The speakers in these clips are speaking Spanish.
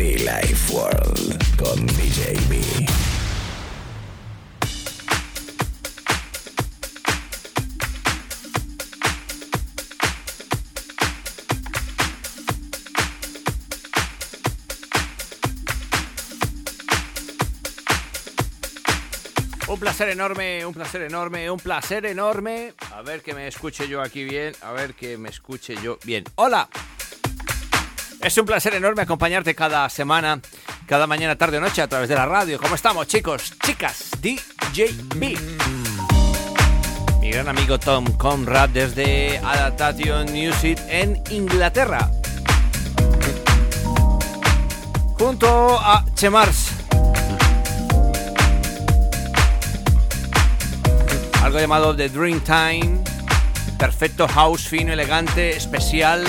Life World con DJ B. Un placer enorme, un placer enorme, un placer enorme. A ver que me escuche yo aquí bien, a ver que me escuche yo bien. Hola. Es un placer enorme acompañarte cada semana, cada mañana, tarde o noche a través de la radio. ¿Cómo estamos, chicos? Chicas, DJB. Mi gran amigo Tom Conrad desde Adaptation Music en Inglaterra. Junto a Chemars. algo llamado The Dream Time, perfecto house fino, elegante, especial,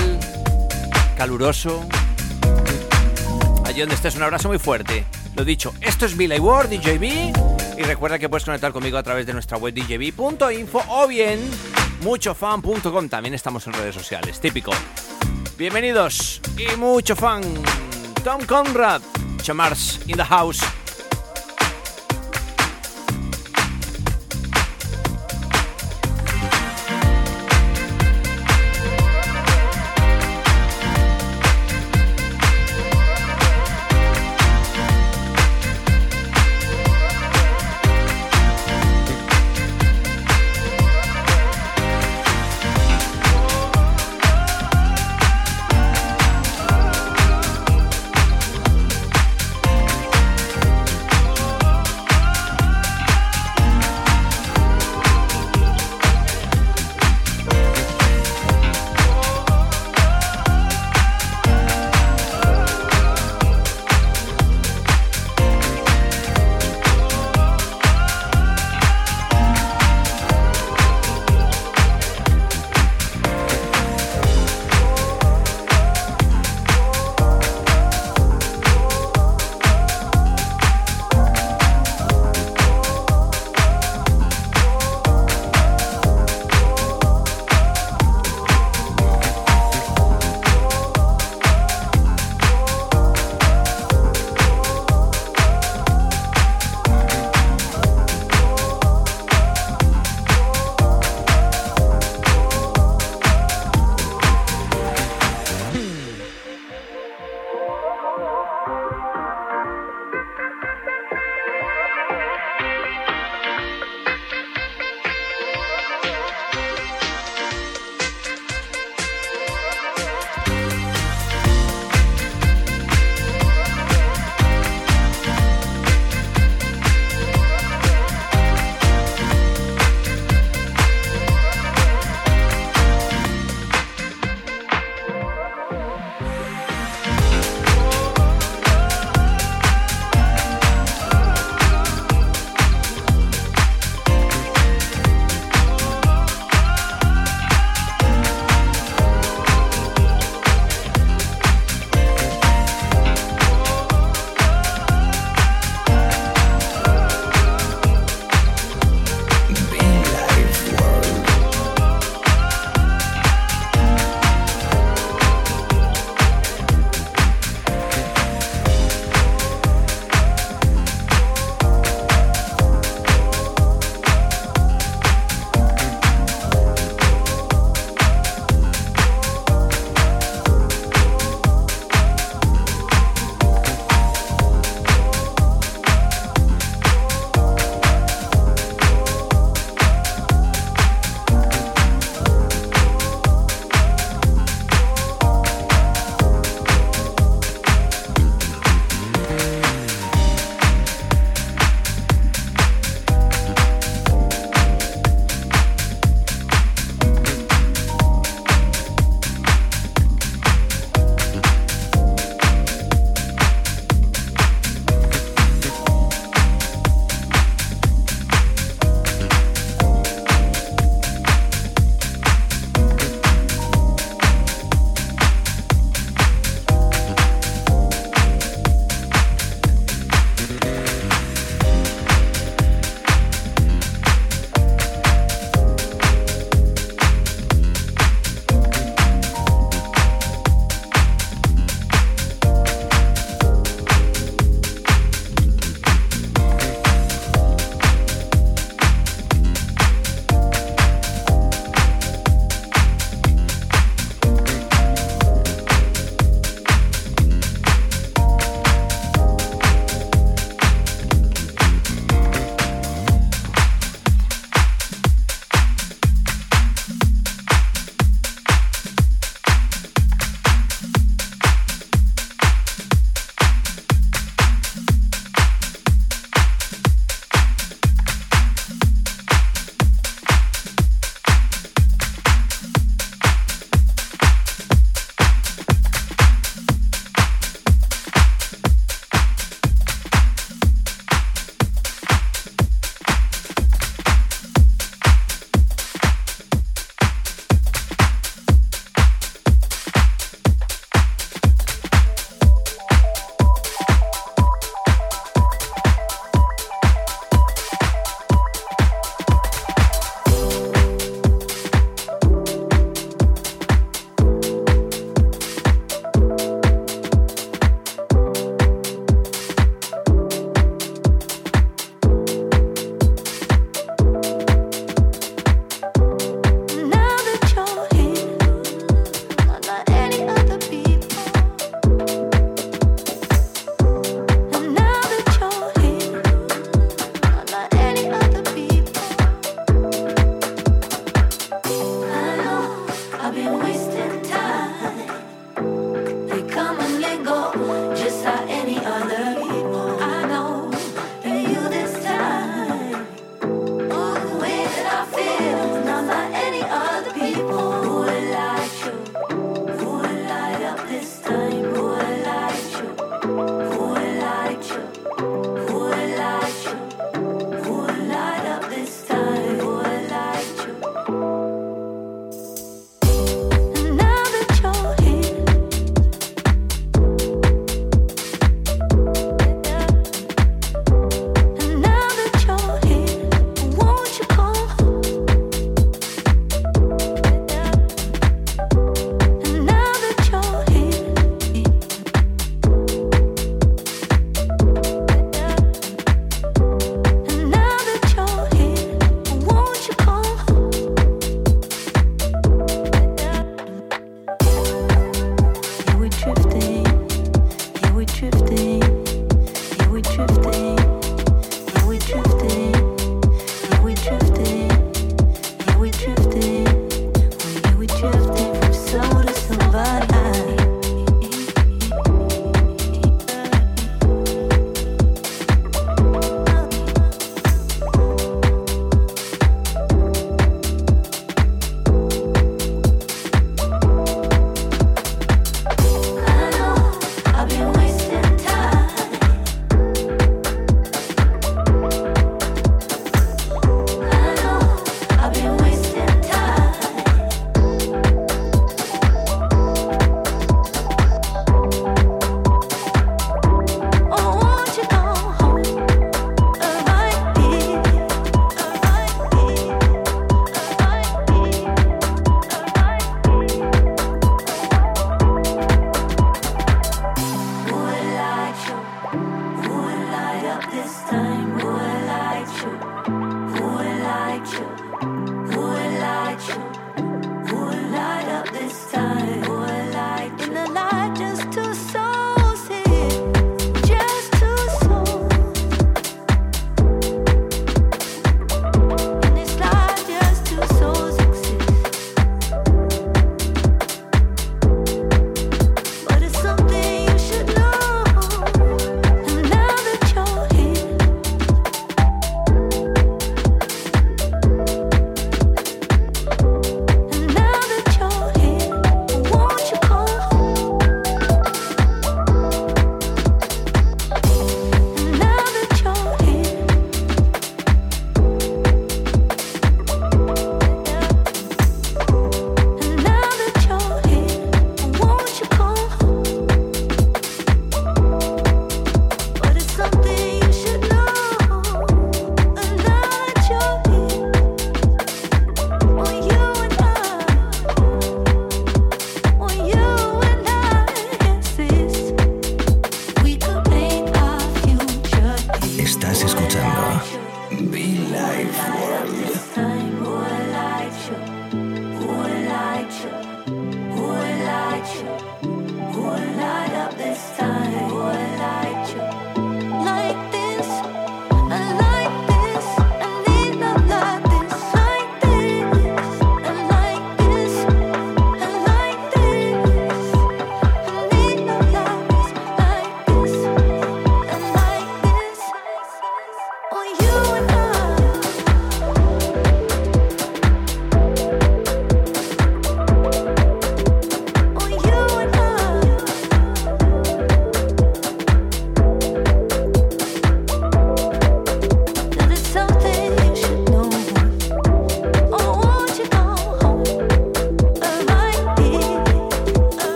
caluroso. Allí donde estés, un abrazo muy fuerte. Lo dicho, esto es Billy Ward, DJB, y recuerda que puedes conectar conmigo a través de nuestra web djb.info o bien muchofan.com. También estamos en redes sociales, típico. Bienvenidos y mucho fan. Tom Conrad, Chamars in the house.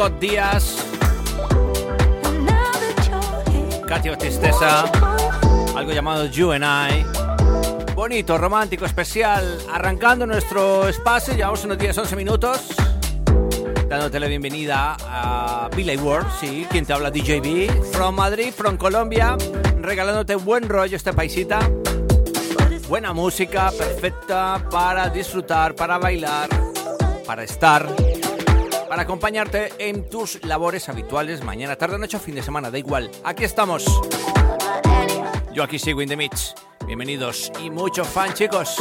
Scott Díaz. Katia Tristeza. Algo llamado You and I. Bonito, romántico, especial. Arrancando nuestro espacio, llevamos unos 10, 11 minutos. dándote la bienvenida a Billy World, sí, quien te habla DJB, from Madrid, from Colombia, regalándote buen rollo esta paisita. Buena música, perfecta para disfrutar, para bailar, para estar, para acompañarte en tus labores habituales, mañana, tarde, noche o fin de semana, da igual. Aquí estamos. Yo aquí sigo in the mix. Bienvenidos y mucho fan, chicos.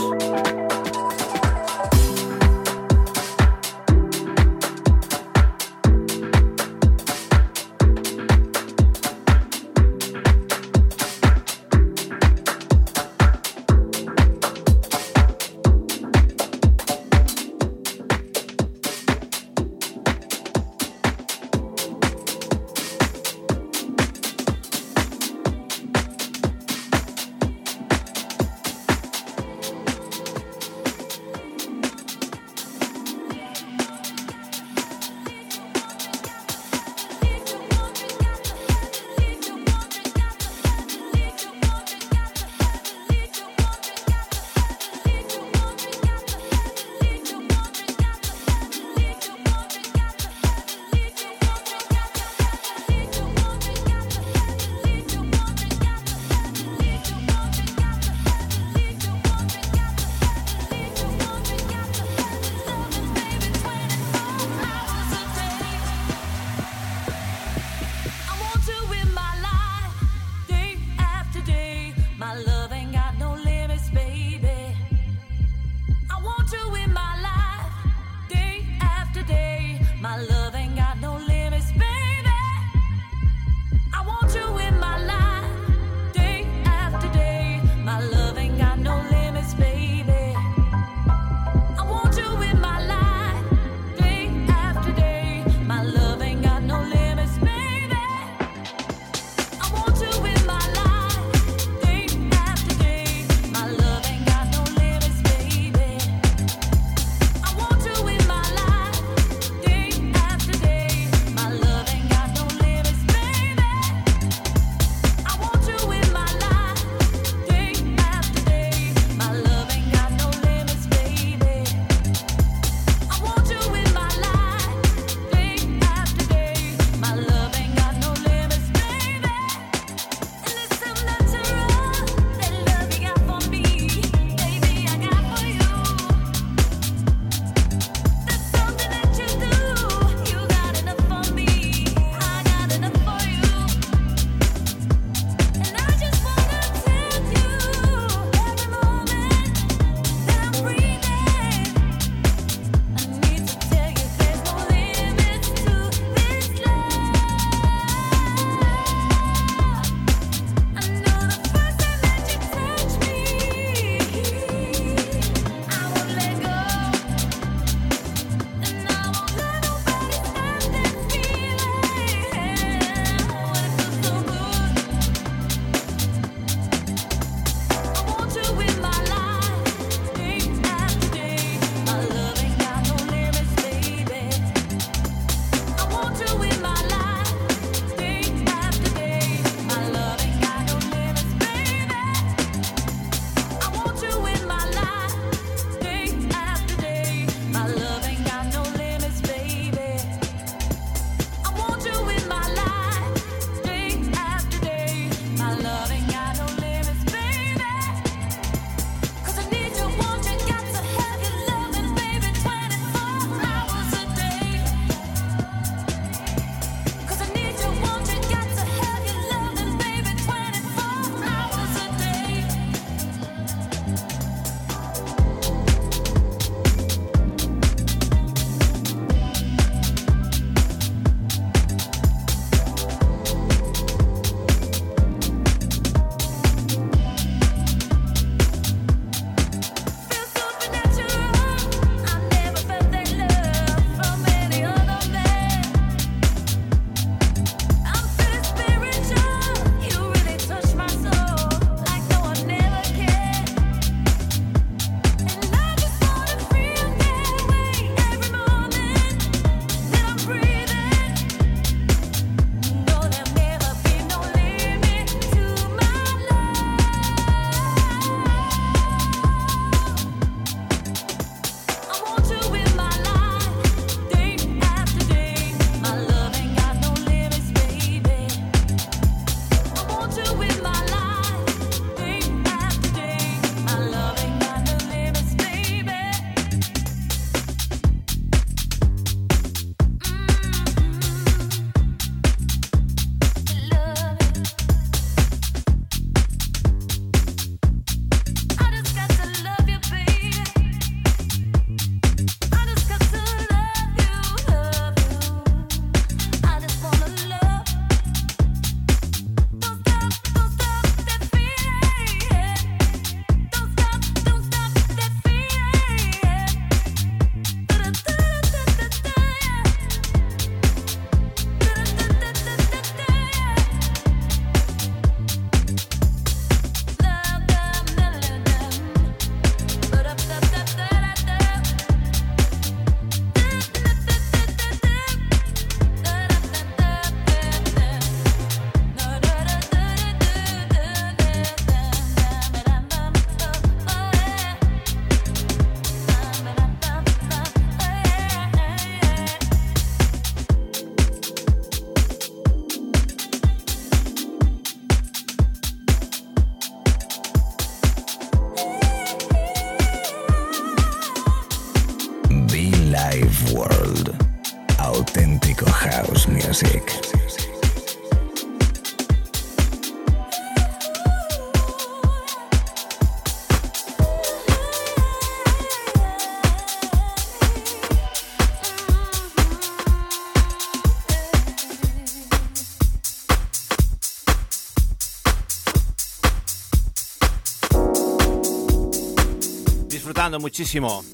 Disfrutando muchísimo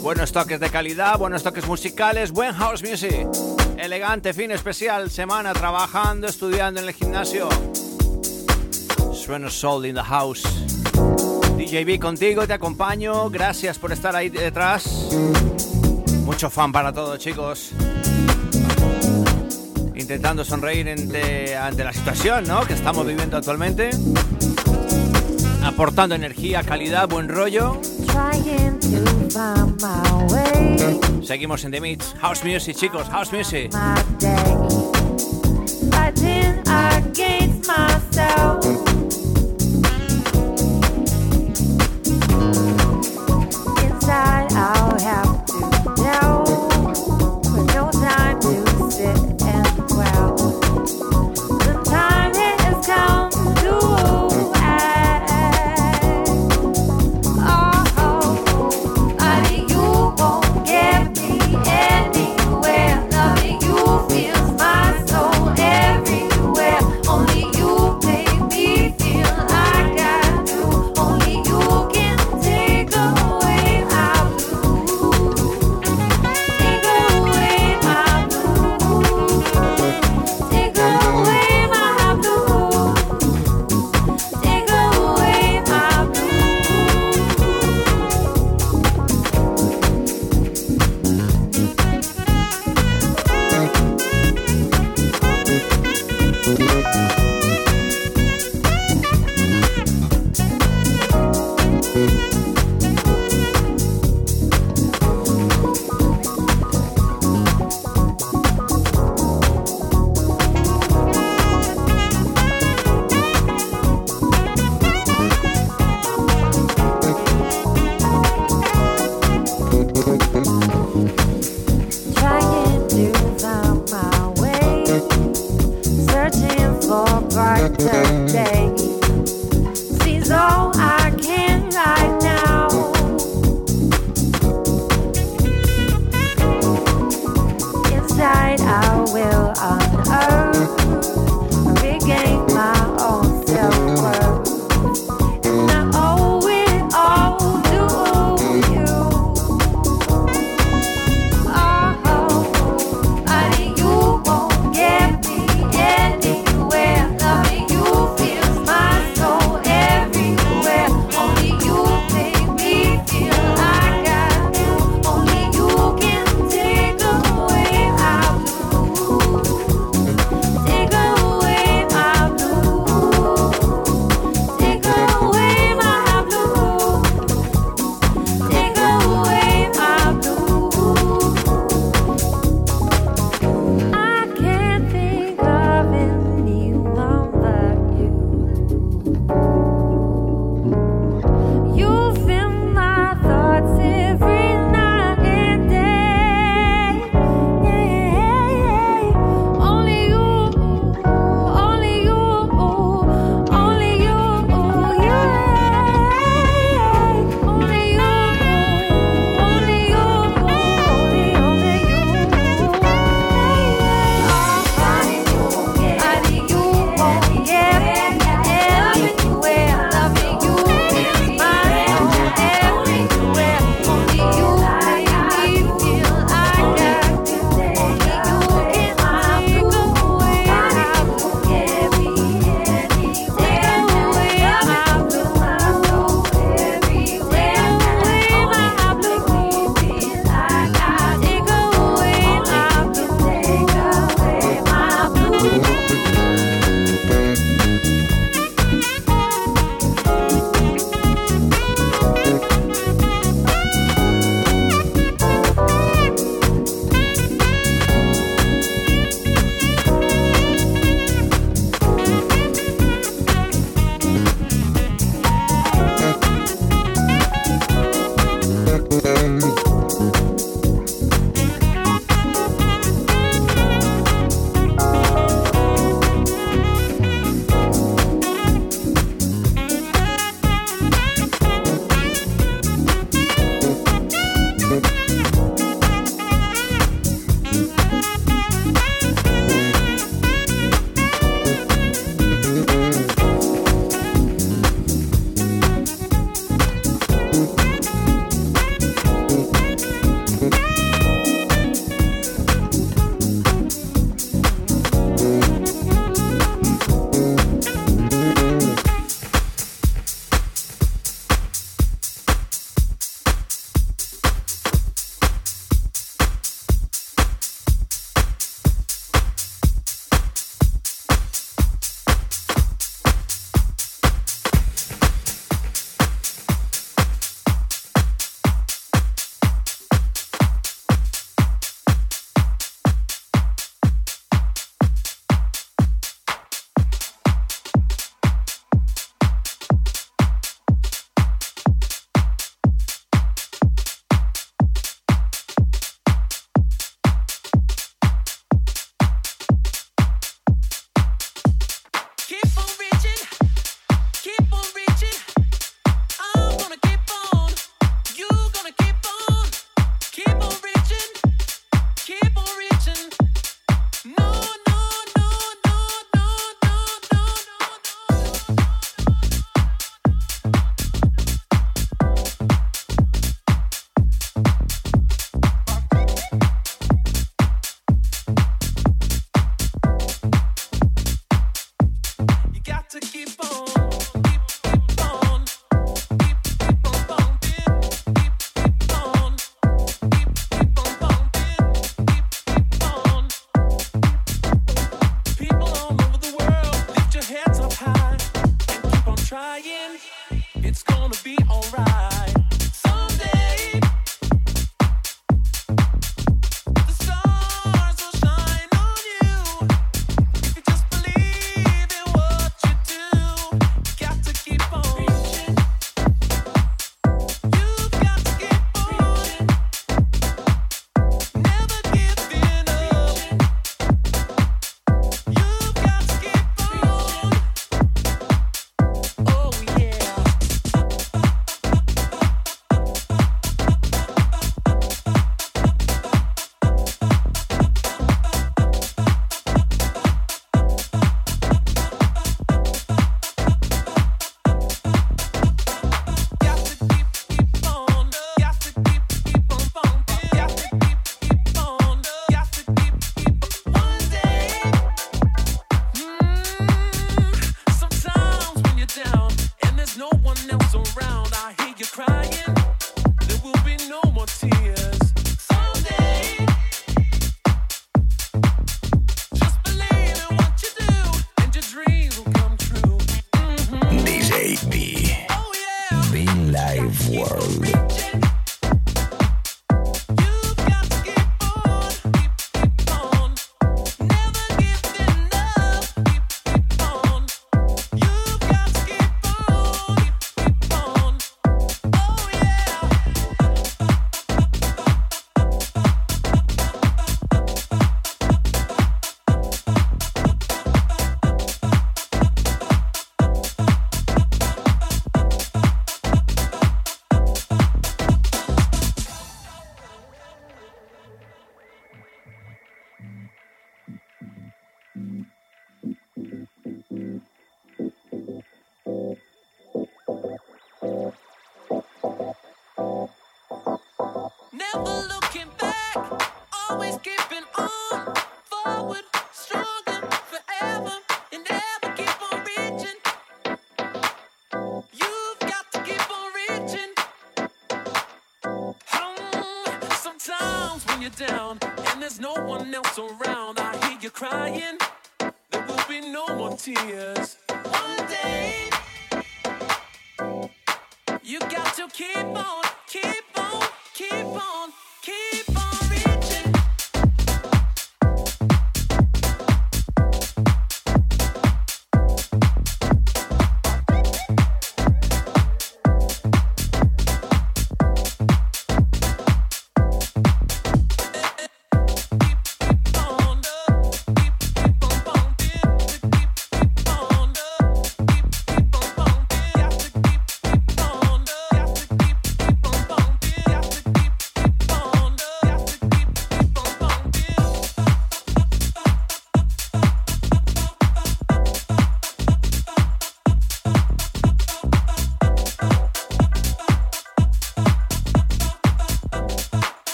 Buenos toques de calidad, buenos toques musicales, buen house music. Elegante, fin especial, semana trabajando, estudiando en el gimnasio. Sueno Soul in the house. DJB contigo, te acompaño. Gracias por estar ahí detrás. Mucho fan para todos, chicos. Intentando sonreír ante, ante la situación ¿no? que estamos viviendo actualmente. Aportando energía, calidad, buen rollo. Seguimos en The Mix. House Music, chicos, House Music.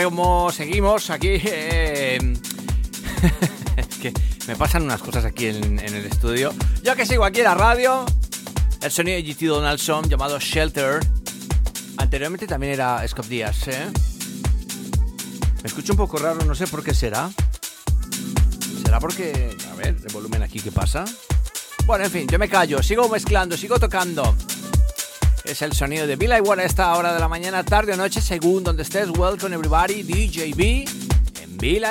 Seguimos, seguimos aquí. Me pasan unas cosas aquí en, el estudio. Yo que sigo aquí en la radio, el sonido de GT Donaldson llamado Shelter. Anteriormente también era Scott Díaz, ¿eh? Me escucho un poco raro, no sé por qué será. ¿Será porque... A ver, el volumen aquí, ¿qué pasa? Bueno, en fin, yo me callo, sigo mezclando, sigo tocando. Es el sonido de Bill Ward a esta hora de la mañana, tarde o noche, según donde estés. Welcome everybody, DJB en Bill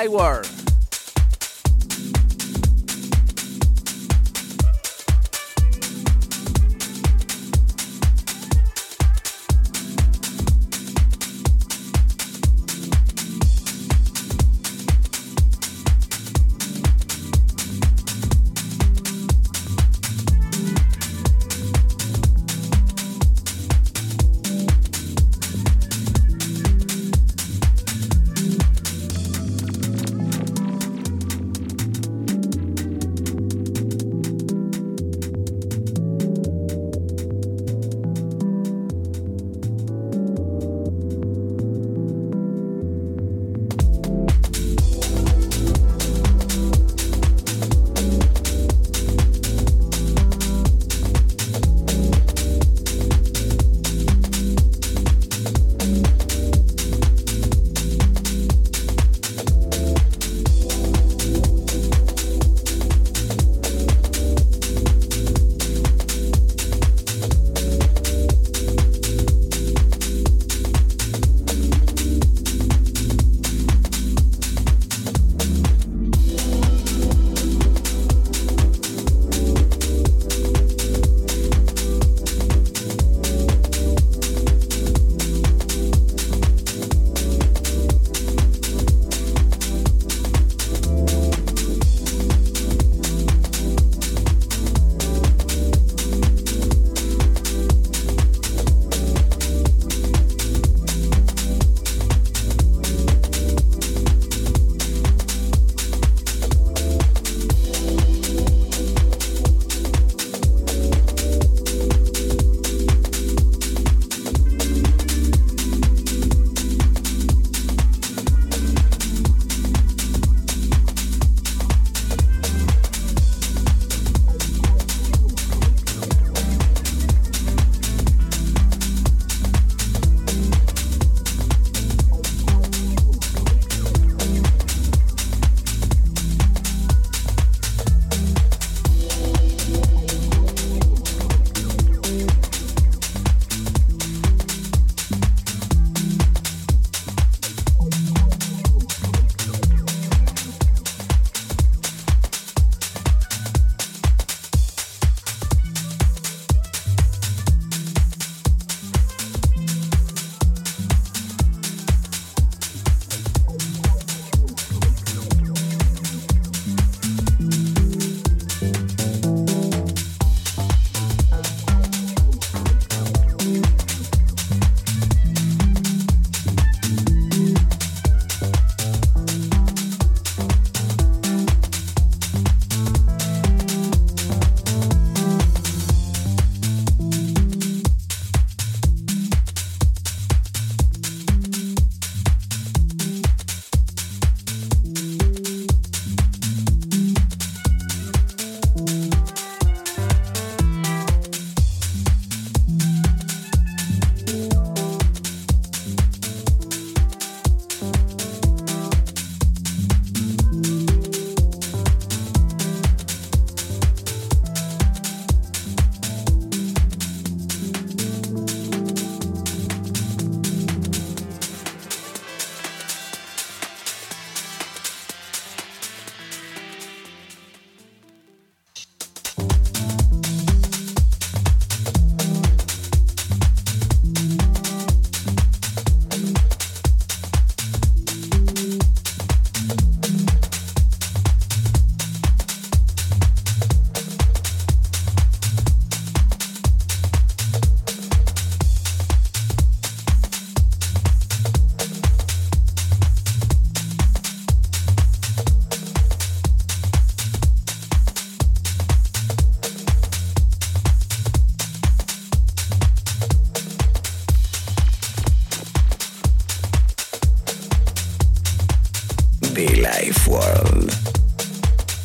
Life World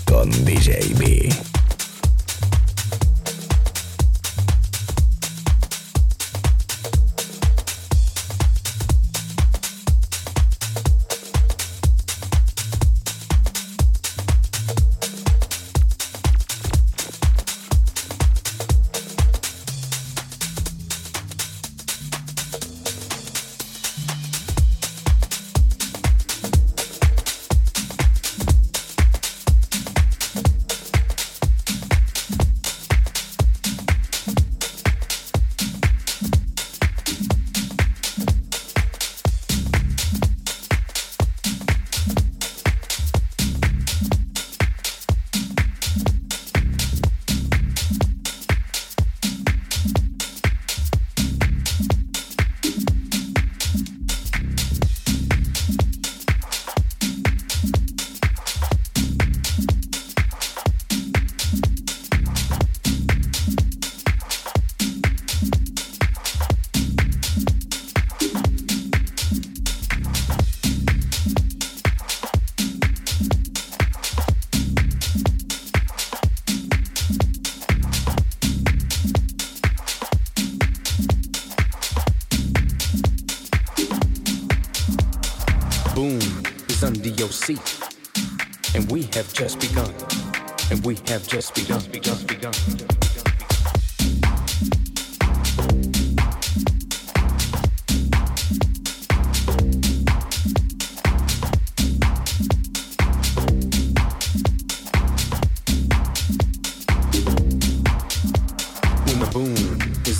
con DJ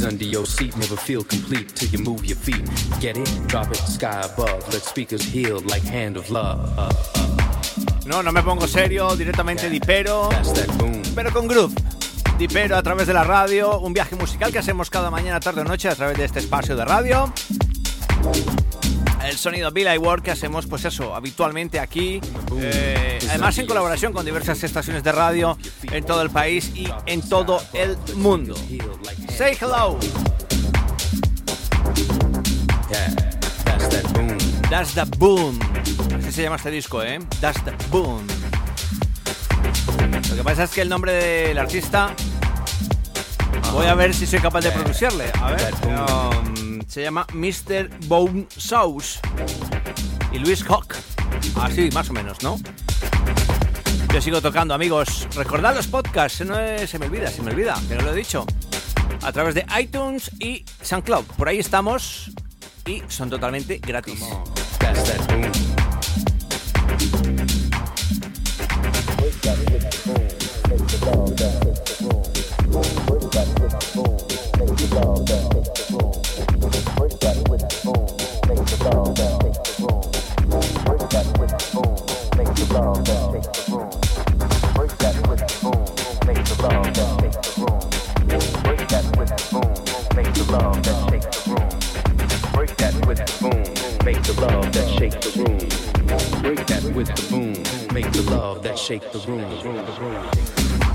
under your seat, never feel complete till you move your feet. Get it? Drop it, sky above. Let speakers heal like hand of love. Uh, uh. No, no me pongo serio, directamente dipero, pero con groove. Dipero a través de la radio, un viaje musical que hacemos cada mañana, tarde o noche a través de este espacio de radio. El sonido Bill I Work que hacemos, pues eso, habitualmente aquí. Eh, además, en colaboración con diversas estaciones de radio en todo el país y en todo el mundo. Say hello. That's the boom se llama este disco, ¿eh? Dust Boom. Lo que pasa es que el nombre del artista. Voy a ver si soy capaz de pronunciarle. A ver. Um, se llama Mr. Bone Sauce. Y Luis Hawk. Así, más o menos, ¿no? Yo sigo tocando, amigos. Recordad los podcasts, no se me olvida, se me olvida, que no lo he dicho. A través de iTunes y SoundCloud. Por ahí estamos y son totalmente gratis. love that shake the room. Break that with the boom. Make the love that shake the room.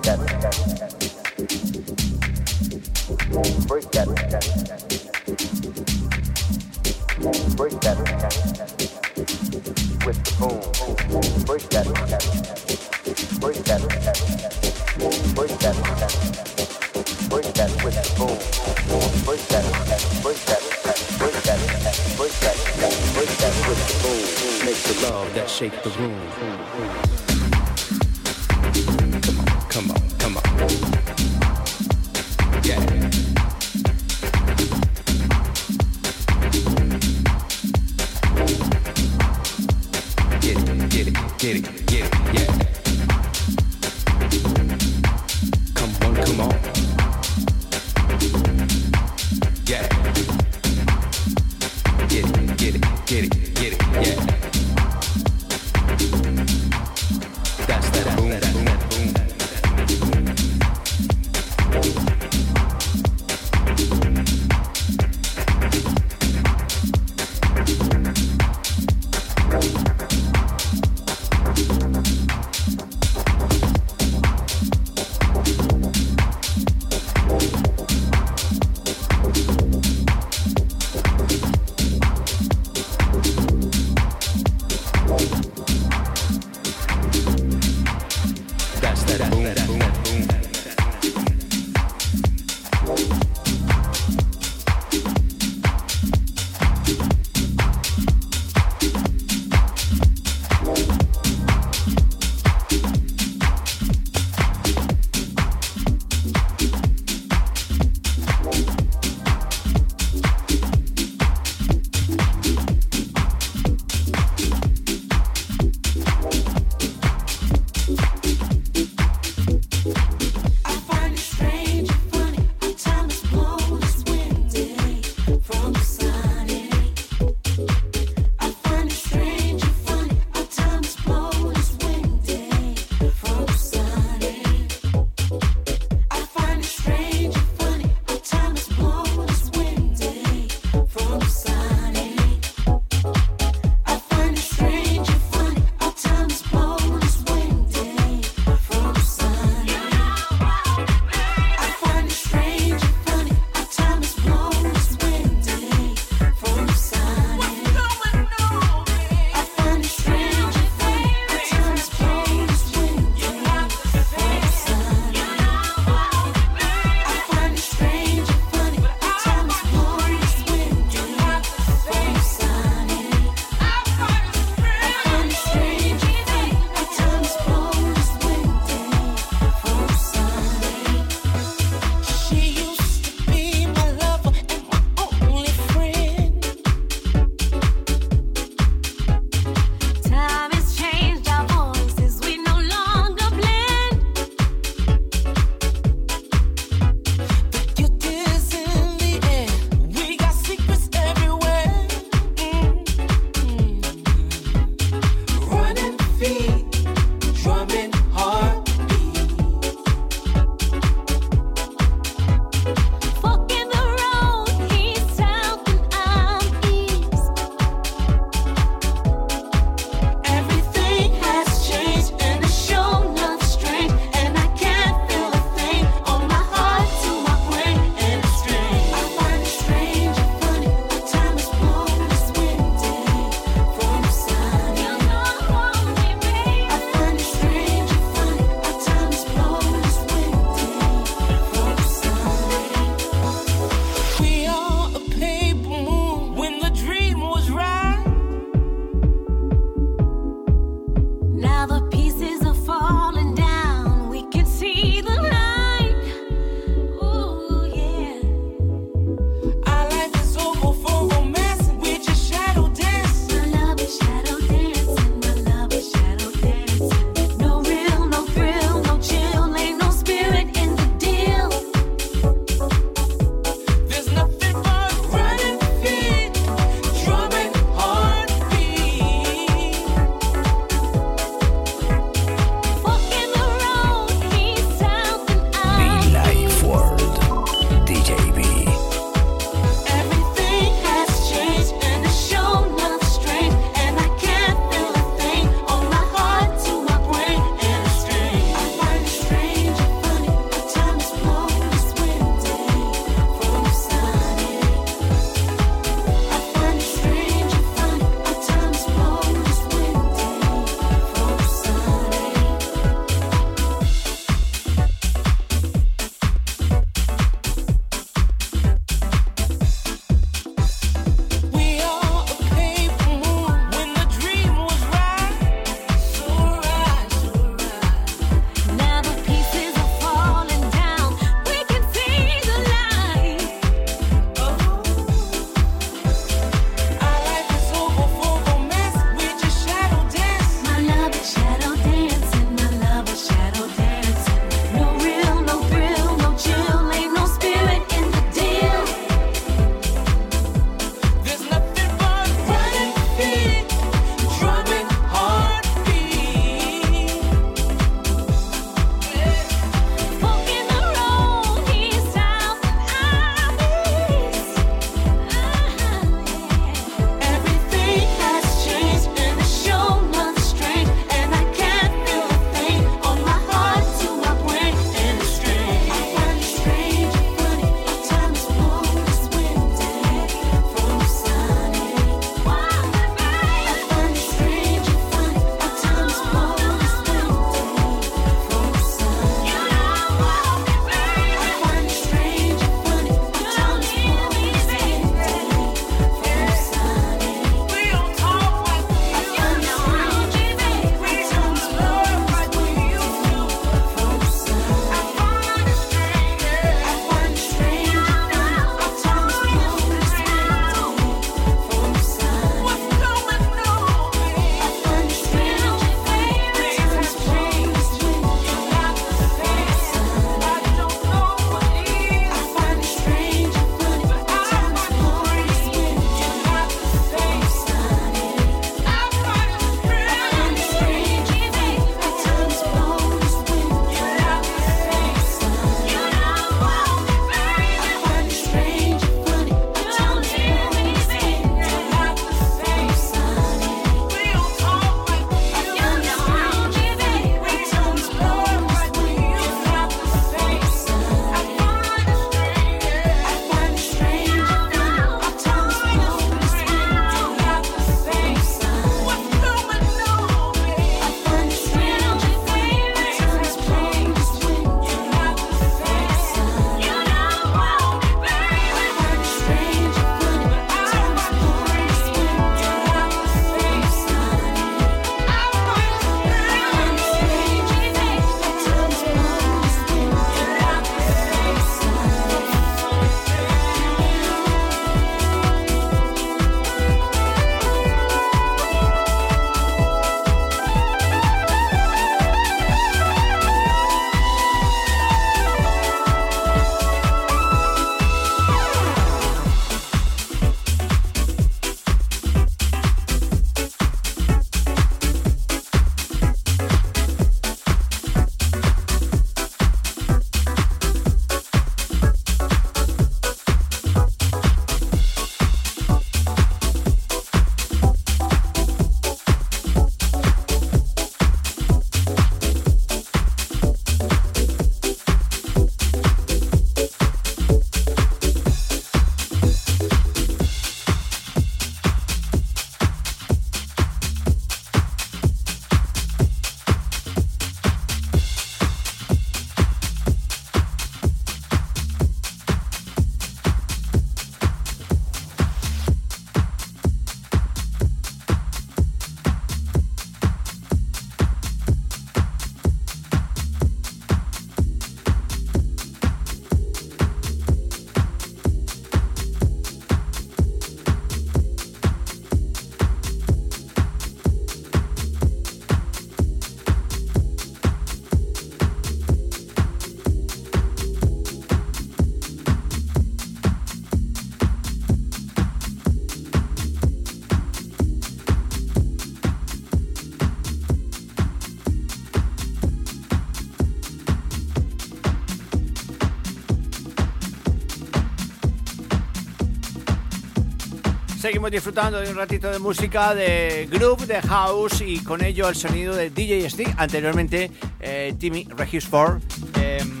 Seguimos disfrutando de un ratito de música, de groove, de house y con ello el sonido de DJ Stick. Anteriormente, eh, Timmy Regisford em,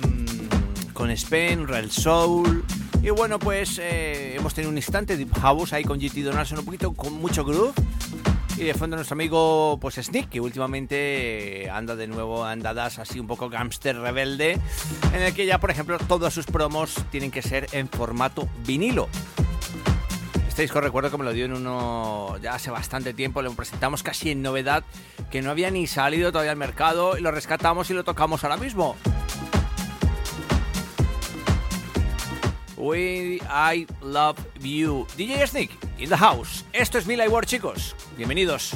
con Spen, Real Soul. Y bueno, pues eh, hemos tenido un instante de house ahí con GT Donaldson, un poquito con mucho groove. Y de fondo nuestro amigo pues Sneak, que últimamente anda de nuevo andadas así un poco gangster rebelde, en el que ya por ejemplo todos sus promos tienen que ser en formato vinilo. Recuerdo que me lo dio en uno ya hace bastante tiempo, lo presentamos casi en novedad, que no había ni salido todavía al mercado y lo rescatamos y lo tocamos ahora mismo. We I Love You. DJ Sneak, in the house. Esto es Mila World, chicos. Bienvenidos.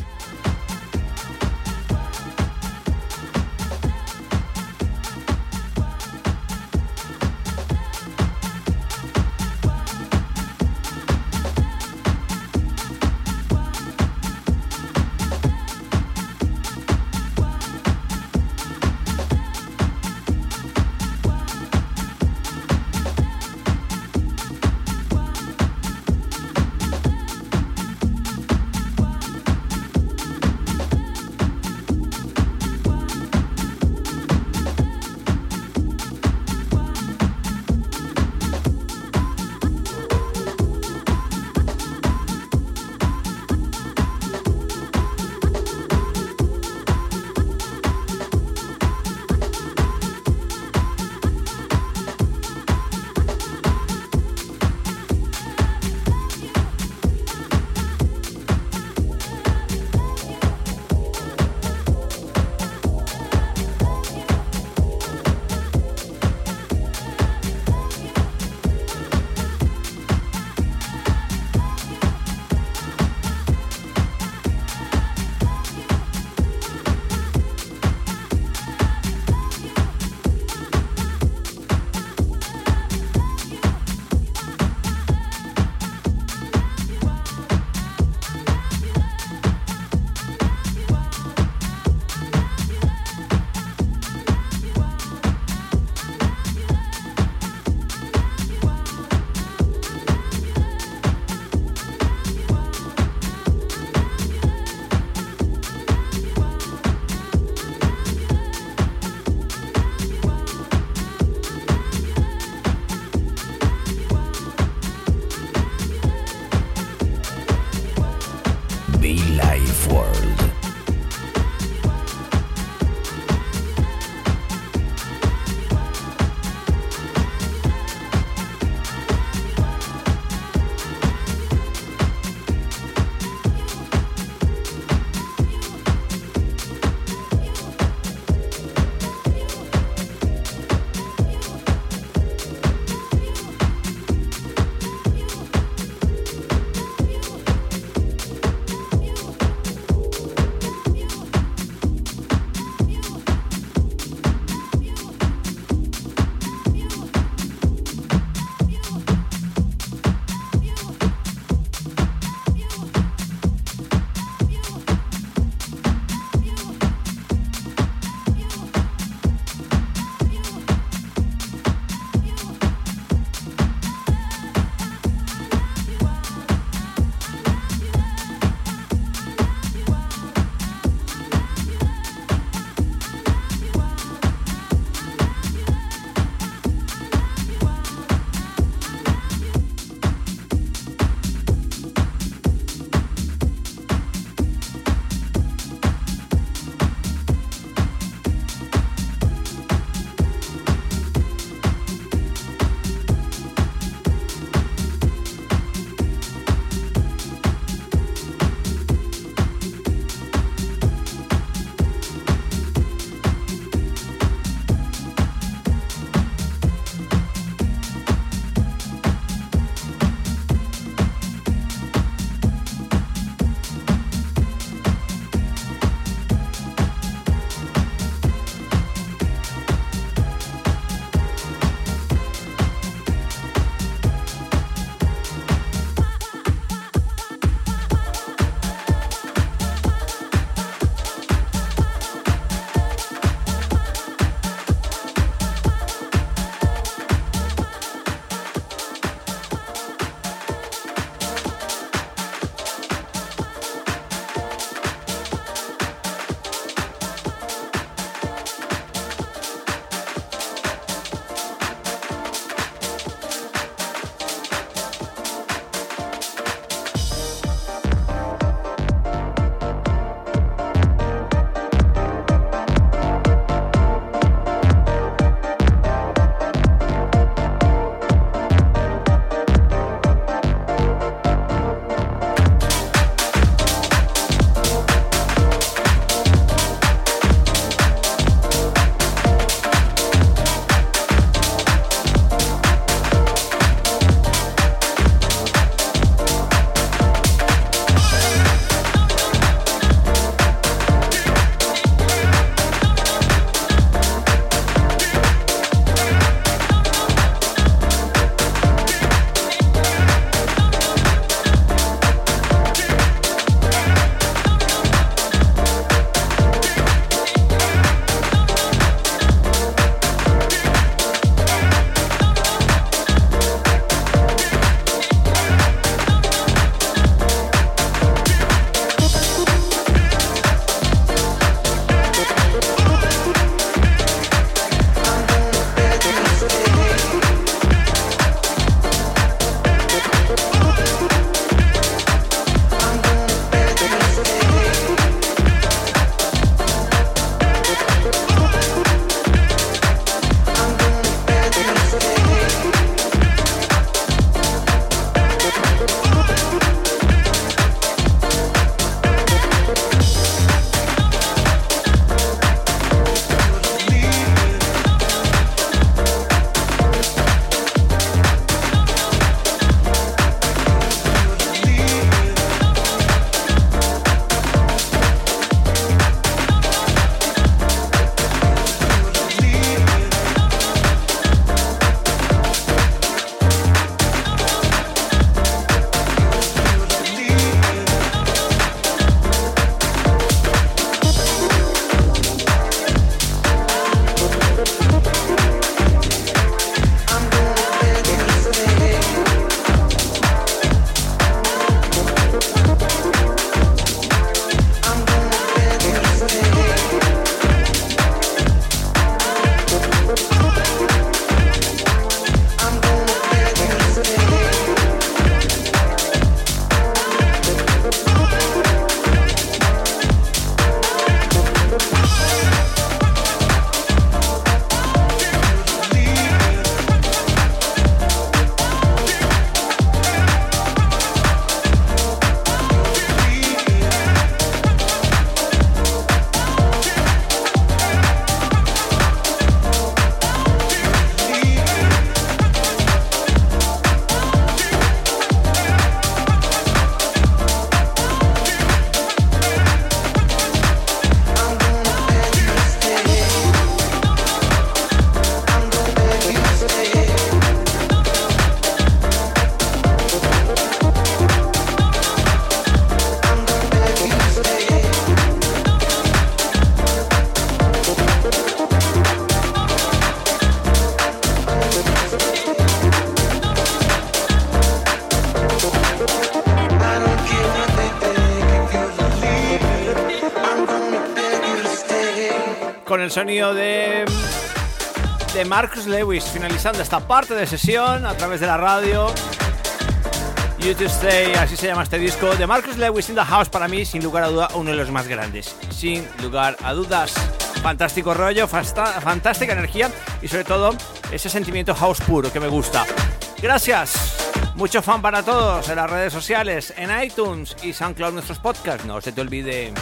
Con el sonido de, de Marcus Lewis, finalizando esta parte de sesión a través de la radio. You to Stay, así se llama este disco. De Marcus Lewis in the House, para mí, sin lugar a duda, uno de los más grandes. Sin lugar a dudas. Fantástico rollo, fantástica energía y sobre todo ese sentimiento house puro que me gusta. Gracias. Mucho fan para todos en las redes sociales, en iTunes y SoundCloud nuestros podcasts. No se te olvide.